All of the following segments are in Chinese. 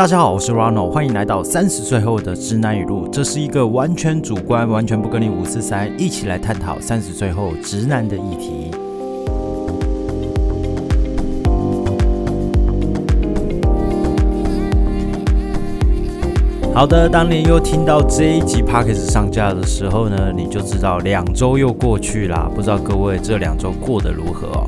大家好，我是 Ronald，欢迎来到三十岁后的直男语录。这是一个完全主观、完全不跟你五四三，一起来探讨三十岁后直男的议题。好的，当你又听到这一集 p o c k e t 上架的时候呢，你就知道两周又过去啦。不知道各位这两周过得如何？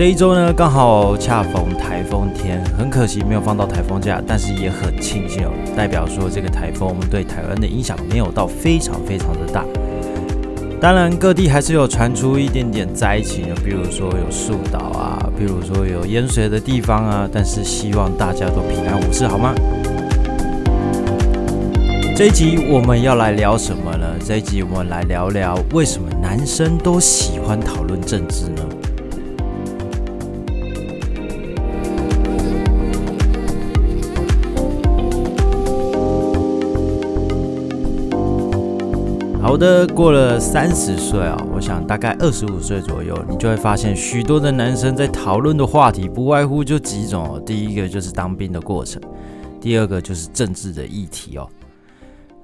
这一周呢，刚好恰逢台风天，很可惜没有放到台风假，但是也很庆幸哦，代表说这个台风对台湾的影响没有到非常非常的大。当然，各地还是有传出一点点灾情，比如说有树倒啊，比如说有淹水的地方啊，但是希望大家都平安无事，好吗？这一集我们要来聊什么呢？这一集我们来聊聊为什么男生都喜欢讨论政治呢？好的，过了三十岁啊，我想大概二十五岁左右，你就会发现许多的男生在讨论的话题不外乎就几种哦。第一个就是当兵的过程，第二个就是政治的议题哦。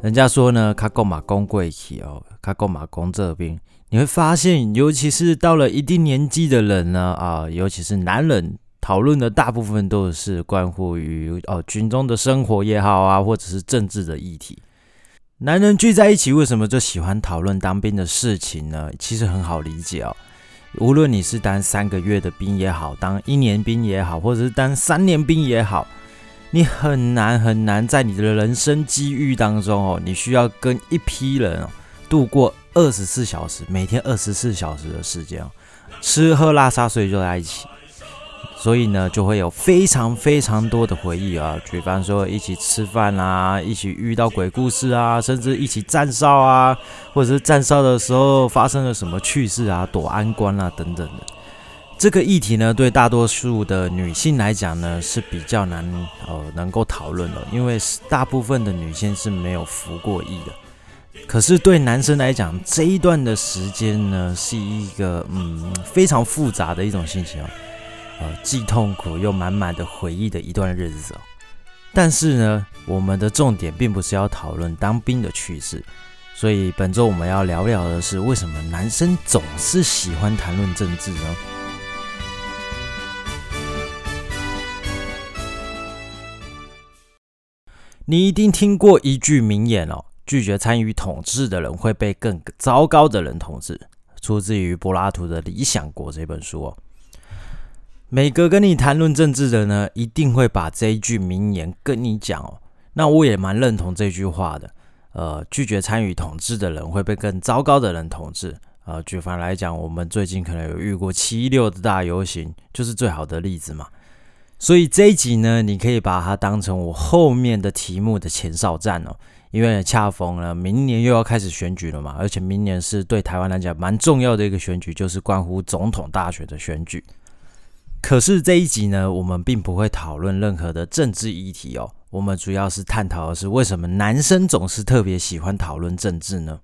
人家说呢，卡够马公贵气哦，卡够马公这兵，你会发现，尤其是到了一定年纪的人呢，啊，尤其是男人，讨论的大部分都是关乎于哦军中的生活也好啊，或者是政治的议题。男人聚在一起，为什么就喜欢讨论当兵的事情呢？其实很好理解哦。无论你是当三个月的兵也好，当一年兵也好，或者是当三年兵也好，你很难很难在你的人生机遇当中哦，你需要跟一批人哦度过二十四小时，每天二十四小时的时间哦，吃喝拉撒睡就在一起。所以呢，就会有非常非常多的回忆啊，比方说一起吃饭啊，一起遇到鬼故事啊，甚至一起站哨啊，或者是站哨的时候发生了什么趣事啊，躲安官啊等等的。这个议题呢，对大多数的女性来讲呢，是比较难呃能够讨论的，因为大部分的女性是没有服过役的。可是对男生来讲，这一段的时间呢，是一个嗯非常复杂的一种心情啊。呃，既痛苦又满满的回忆的一段日子哦。但是呢，我们的重点并不是要讨论当兵的趣事，所以本周我们要聊聊的是为什么男生总是喜欢谈论政治呢？你一定听过一句名言哦：拒绝参与统治的人会被更糟糕的人统治。出自于柏拉图的《理想国》这本书哦。每个跟你谈论政治的呢，一定会把这一句名言跟你讲哦。那我也蛮认同这句话的。呃，拒绝参与统治的人会被更糟糕的人统治。呃，举凡来讲，我们最近可能有遇过七六的大游行，就是最好的例子嘛。所以这一集呢，你可以把它当成我后面的题目的前哨战哦。因为恰逢了明年又要开始选举了嘛，而且明年是对台湾来讲蛮重要的一个选举，就是关乎总统大选的选举。可是这一集呢，我们并不会讨论任何的政治议题哦。我们主要是探讨的是为什么男生总是特别喜欢讨论政治呢？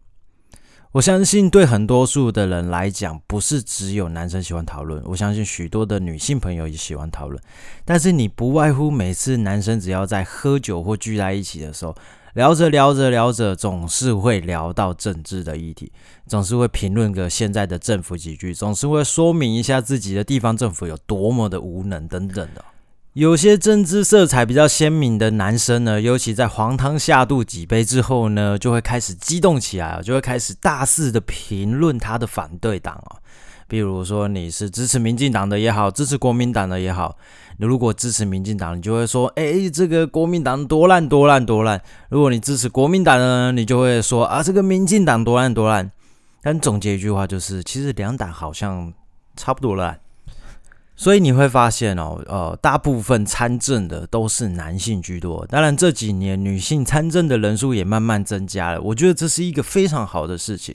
我相信对很多数的人来讲，不是只有男生喜欢讨论。我相信许多的女性朋友也喜欢讨论。但是你不外乎每次男生只要在喝酒或聚在一起的时候。聊着聊着聊着，总是会聊到政治的议题，总是会评论个现在的政府几句，总是会说明一下自己的地方政府有多么的无能等等的。有些政治色彩比较鲜明的男生呢，尤其在黄汤下肚几杯之后呢，就会开始激动起来就会开始大肆的评论他的反对党啊。比如说你是支持民进党的也好，支持国民党的也好，你如果支持民进党，你就会说，哎，这个国民党多烂多烂多烂；如果你支持国民党呢，你就会说，啊，这个民进党多烂多烂。但总结一句话就是，其实两党好像差不多烂。所以你会发现哦，呃，大部分参政的都是男性居多。当然这几年女性参政的人数也慢慢增加了，我觉得这是一个非常好的事情。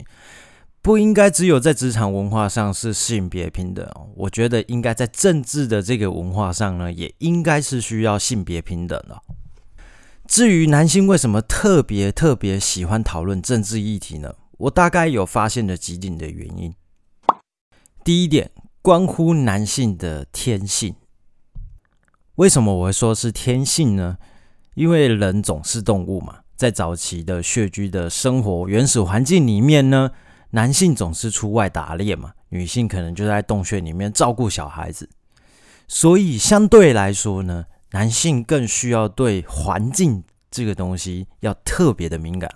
不应该只有在职场文化上是性别平等，我觉得应该在政治的这个文化上呢，也应该是需要性别平等的。至于男性为什么特别特别喜欢讨论政治议题呢？我大概有发现了几点的原因。第一点，关乎男性的天性。为什么我会说是天性呢？因为人总是动物嘛，在早期的穴居的生活原始环境里面呢，男性总是出外打猎嘛，女性可能就在洞穴里面照顾小孩子，所以相对来说呢，男性更需要对环境这个东西要特别的敏感。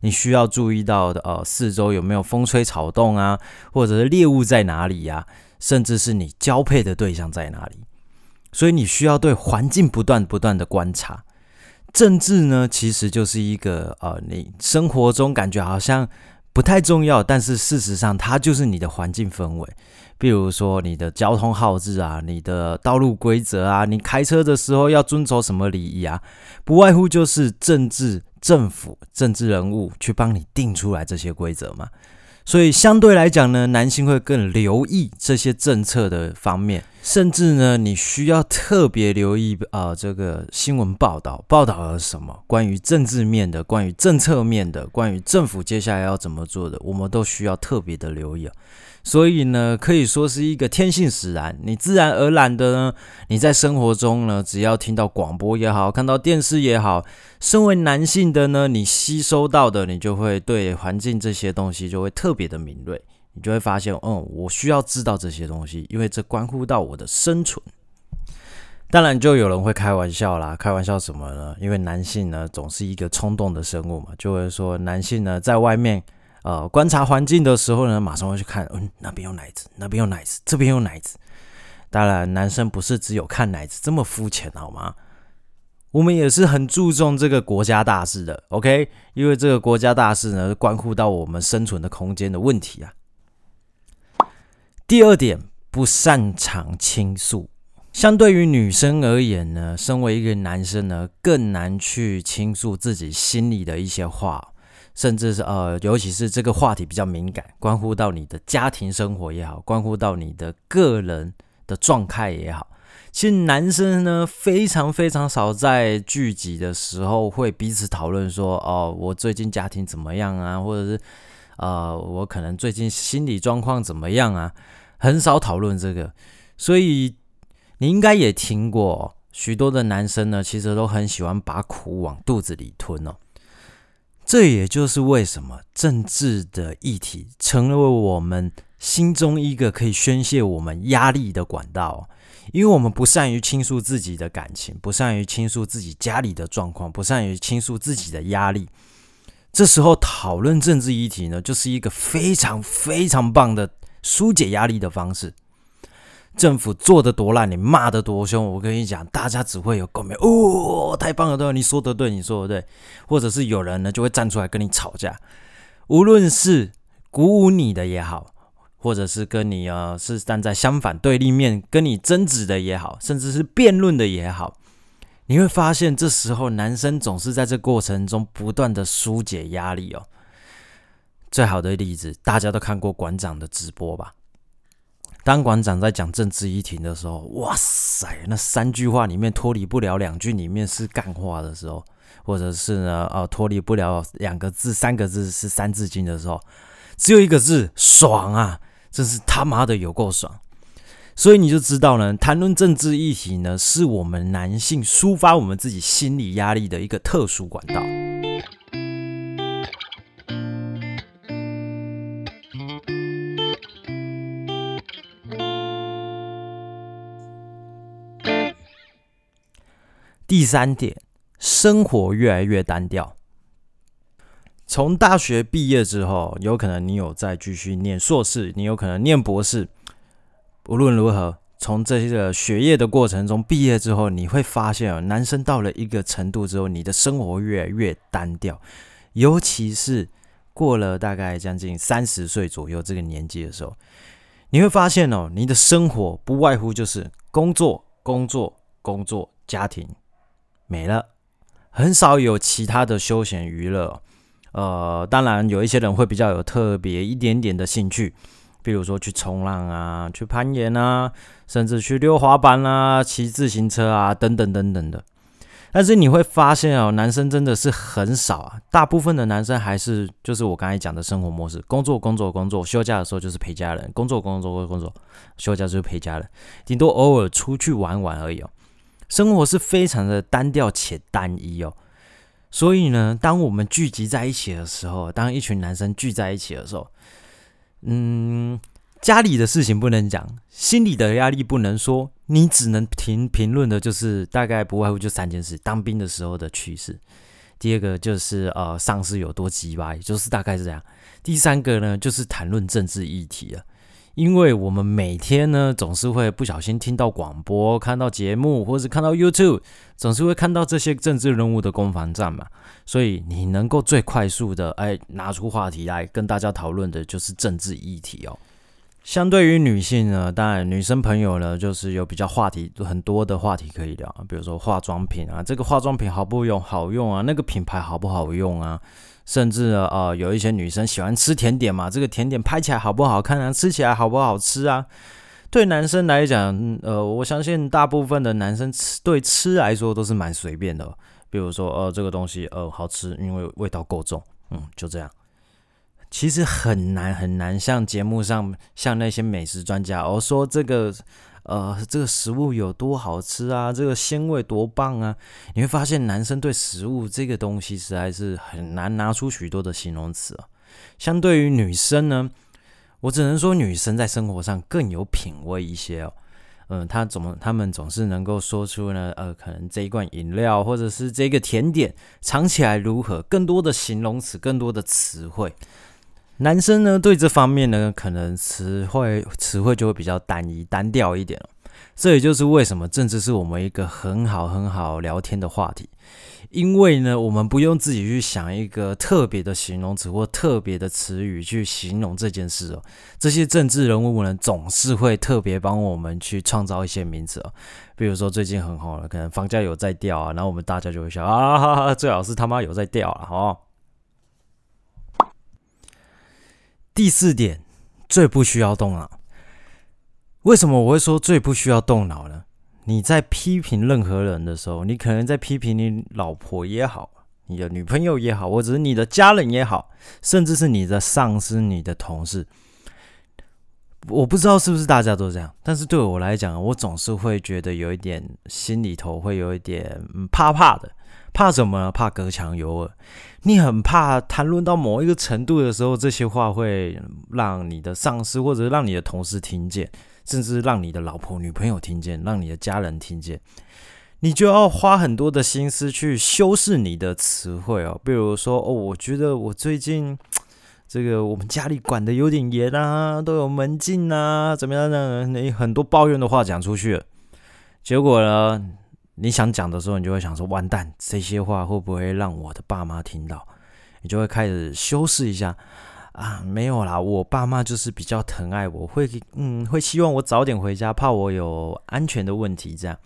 你需要注意到的，呃，四周有没有风吹草动啊，或者是猎物在哪里呀，甚至是你交配的对象在哪里。所以你需要对环境不断不断的观察。政治呢，其实就是一个呃，你生活中感觉好像不太重要，但是事实上它就是你的环境氛围。比如说你的交通号志啊，你的道路规则啊，你开车的时候要遵守什么礼仪啊，不外乎就是政治、政府、政治人物去帮你定出来这些规则嘛。所以相对来讲呢，男性会更留意这些政策的方面，甚至呢，你需要特别留意啊，这个新闻报道报道了什么，关于政治面的，关于政策面的，关于政府接下来要怎么做的，我们都需要特别的留意。所以呢，可以说是一个天性使然。你自然而然的呢，你在生活中呢，只要听到广播也好，看到电视也好，身为男性的呢，你吸收到的，你就会对环境这些东西就会特别的敏锐。你就会发现，嗯，我需要知道这些东西，因为这关乎到我的生存。当然，就有人会开玩笑啦，开玩笑什么呢？因为男性呢，总是一个冲动的生物嘛，就会说男性呢，在外面。呃，观察环境的时候呢，马上会去看，嗯，那边有奶子，那边有奶子，这边有奶子。当然，男生不是只有看奶子这么肤浅，好吗？我们也是很注重这个国家大事的，OK？因为这个国家大事呢，关乎到我们生存的空间的问题啊。第二点，不擅长倾诉。相对于女生而言呢，身为一个男生呢，更难去倾诉自己心里的一些话。甚至是呃，尤其是这个话题比较敏感，关乎到你的家庭生活也好，关乎到你的个人的状态也好。其实男生呢，非常非常少在聚集的时候会彼此讨论说，哦，我最近家庭怎么样啊，或者是呃，我可能最近心理状况怎么样啊，很少讨论这个。所以你应该也听过，许多的男生呢，其实都很喜欢把苦往肚子里吞哦。这也就是为什么政治的议题成为我们心中一个可以宣泄我们压力的管道，因为我们不善于倾诉自己的感情，不善于倾诉自己家里的状况，不善于倾诉自己的压力。这时候讨论政治议题呢，就是一个非常非常棒的疏解压力的方式。政府做的多烂，你骂的多凶，我跟你讲，大家只会有共鸣。哦，太棒了，对，你说的对，你说的对，或者是有人呢就会站出来跟你吵架，无论是鼓舞你的也好，或者是跟你啊是站在相反对立面跟你争执的也好，甚至是辩论的也好，你会发现这时候男生总是在这过程中不断的疏解压力哦。最好的例子，大家都看过馆长的直播吧？当馆长在讲政治议题的时候，哇塞，那三句话里面脱离不了两句里面是干话的时候，或者是呢，呃，脱离不了两个字、三个字是三字经的时候，只有一个字爽啊！真是他妈的有够爽！所以你就知道呢，谈论政治议题呢，是我们男性抒发我们自己心理压力的一个特殊管道。第三点，生活越来越单调。从大学毕业之后，有可能你有再继续念硕士，你有可能念博士。无论如何，从这些个学业的过程中毕业之后，你会发现啊，男生到了一个程度之后，你的生活越来越单调。尤其是过了大概将近三十岁左右这个年纪的时候，你会发现哦，你的生活不外乎就是工作、工作、工作、家庭。没了，很少有其他的休闲娱乐。呃，当然有一些人会比较有特别一点点的兴趣，比如说去冲浪啊，去攀岩啊，甚至去溜滑板啊，骑自行车啊，等等等等的。但是你会发现哦，男生真的是很少啊，大部分的男生还是就是我刚才讲的生活模式：工作、工作、工作，休假的时候就是陪家人；工作、工作、工作，休假就是陪家人，顶多偶尔出去玩玩而已哦。生活是非常的单调且单一哦。所以呢，当我们聚集在一起的时候，当一群男生聚在一起的时候，嗯，家里的事情不能讲，心里的压力不能说，你只能评评论的，就是大概不外乎就三件事：当兵的时候的趣事，第二个就是呃上司有多鸡巴，就是大概是这样；第三个呢，就是谈论政治议题了。因为我们每天呢，总是会不小心听到广播、看到节目，或是看到 YouTube，总是会看到这些政治人物的攻防战嘛。所以你能够最快速的哎拿出话题来跟大家讨论的，就是政治议题哦。相对于女性呢，当然女生朋友呢，就是有比较话题很多的话题可以聊，比如说化妆品啊，这个化妆品好不用好用啊，那个品牌好不好用啊。甚至呃，有一些女生喜欢吃甜点嘛，这个甜点拍起来好不好看啊？吃起来好不好吃啊？对男生来讲，呃，我相信大部分的男生吃对吃来说都是蛮随便的。比如说，呃，这个东西呃好吃，因为味道够重，嗯，就这样。其实很难很难，像节目上像那些美食专家，我说这个。呃，这个食物有多好吃啊？这个鲜味多棒啊！你会发现，男生对食物这个东西实在是很难拿出许多的形容词啊。相对于女生呢，我只能说女生在生活上更有品味一些哦。嗯，她总她们总是能够说出呢，呃，可能这一罐饮料或者是这个甜点尝起来如何，更多的形容词，更多的词汇。男生呢，对这方面呢，可能词汇词汇就会比较单一单调一点这也就是为什么政治是我们一个很好很好聊天的话题，因为呢，我们不用自己去想一个特别的形容词或特别的词语去形容这件事哦。这些政治人物呢，总是会特别帮我们去创造一些名词哦。比如说最近很红了，可能房价有在掉啊，然后我们大家就会想啊，最好是他妈有在掉啊，哦。第四点，最不需要动脑。为什么我会说最不需要动脑呢？你在批评任何人的时候，你可能在批评你老婆也好，你的女朋友也好，或者是你的家人也好，甚至是你的上司、你的同事。我不知道是不是大家都这样，但是对我来讲，我总是会觉得有一点心里头会有一点怕怕的。怕什么？怕隔墙有耳。你很怕谈论到某一个程度的时候，这些话会让你的上司或者让你的同事听见，甚至让你的老婆、女朋友听见，让你的家人听见。你就要花很多的心思去修饰你的词汇哦。比如说，哦，我觉得我最近这个我们家里管的有点严啊，都有门禁啊，怎么样呢？你很多抱怨的话讲出去了，结果呢？你想讲的时候，你就会想说：“完蛋，这些话会不会让我的爸妈听到？”你就会开始修饰一下啊，没有啦，我爸妈就是比较疼爱我，会嗯，会希望我早点回家，怕我有安全的问题。这样，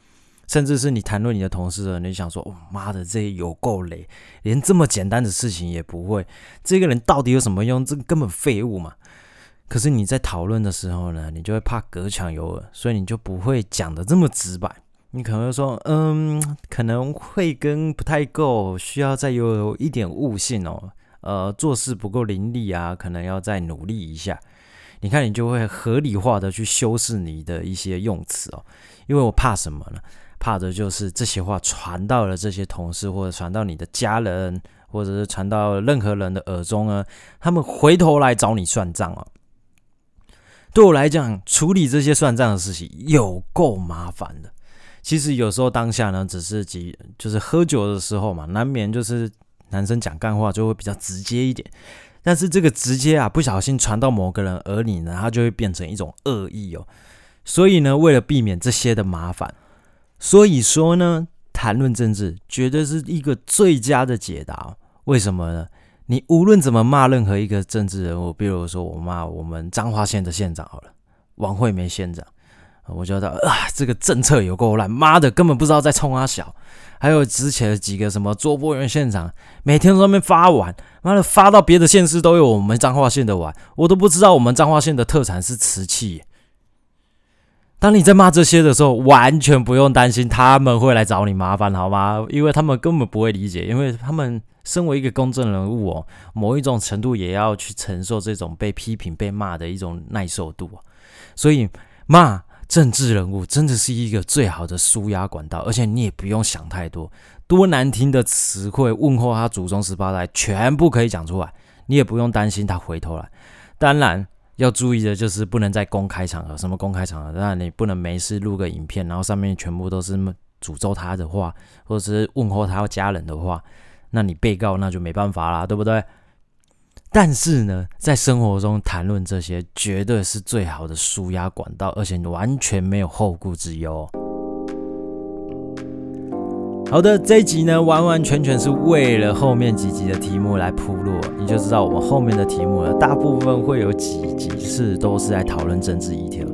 甚至是你谈论你的同事，你想说：“哦妈的，这有够累，连这么简单的事情也不会，这个人到底有什么用？这根本废物嘛！”可是你在讨论的时候呢，你就会怕隔墙有耳，所以你就不会讲的这么直白。你可能会说，嗯，可能会跟不太够，需要再有一点悟性哦，呃，做事不够伶俐啊，可能要再努力一下。你看，你就会合理化的去修饰你的一些用词哦，因为我怕什么呢？怕的就是这些话传到了这些同事，或者传到你的家人，或者是传到任何人的耳中呢，他们回头来找你算账哦。对我来讲，处理这些算账的事情有够麻烦的。其实有时候当下呢，只是几就是喝酒的时候嘛，难免就是男生讲干话就会比较直接一点。但是这个直接啊，不小心传到某个人耳里呢，他就会变成一种恶意哦。所以呢，为了避免这些的麻烦，所以说呢，谈论政治绝对是一个最佳的解答。为什么呢？你无论怎么骂任何一个政治人物，比如说我骂我们彰化县的县长好了，王惠梅县长。我觉得啊，这个政策有够烂，妈的，根本不知道在冲阿小。还有之前的几个什么卓播员现场，每天在那边发碗，妈的发到别的县市都有我们彰化县的碗，我都不知道我们彰化县的特产是瓷器。当你在骂这些的时候，完全不用担心他们会来找你麻烦，好吗？因为他们根本不会理解，因为他们身为一个公正人物哦，某一种程度也要去承受这种被批评、被骂的一种耐受度啊，所以骂。政治人物真的是一个最好的舒压管道，而且你也不用想太多，多难听的词汇问候他祖宗十八代，全部可以讲出来，你也不用担心他回头来。当然要注意的就是不能在公开场合，什么公开场合，那你不能没事录个影片，然后上面全部都是诅咒他的话，或者是问候他家人的话，那你被告那就没办法啦，对不对？但是呢，在生活中谈论这些，绝对是最好的舒压管道，而且完全没有后顾之忧。好的，这一集呢，完完全全是为了后面几集的题目来铺路，你就知道我们后面的题目呢，大部分会有几集是都是在讨论政治议题。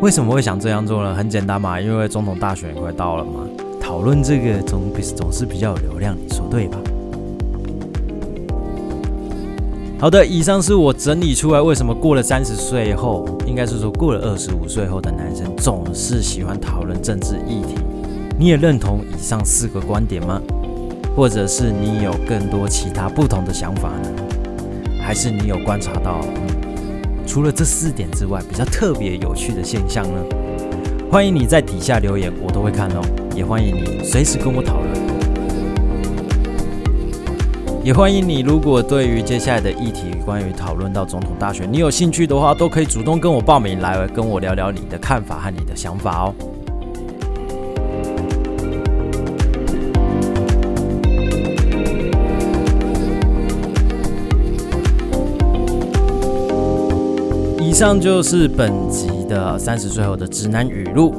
为什么会想这样做呢？很简单嘛，因为总统大选也快到了嘛，讨论这个总比总是比较有流量，你说对吧？好的，以上是我整理出来为什么过了三十岁后，应该是说过了二十五岁后的男生总是喜欢讨论政治议题。你也认同以上四个观点吗？或者是你有更多其他不同的想法呢？还是你有观察到，除了这四点之外，比较特别有趣的现象呢？欢迎你在底下留言，我都会看哦。也欢迎你随时跟我讨论。也欢迎你，如果对于接下来的议题，关于讨论到总统大选，你有兴趣的话，都可以主动跟我报名，来跟我聊聊你的看法和你的想法哦。以上就是本集的三十岁后的直男语录，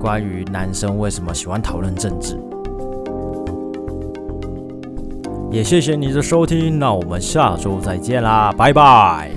关于男生为什么喜欢讨论政治。也谢谢你的收听，那我们下周再见啦，拜拜。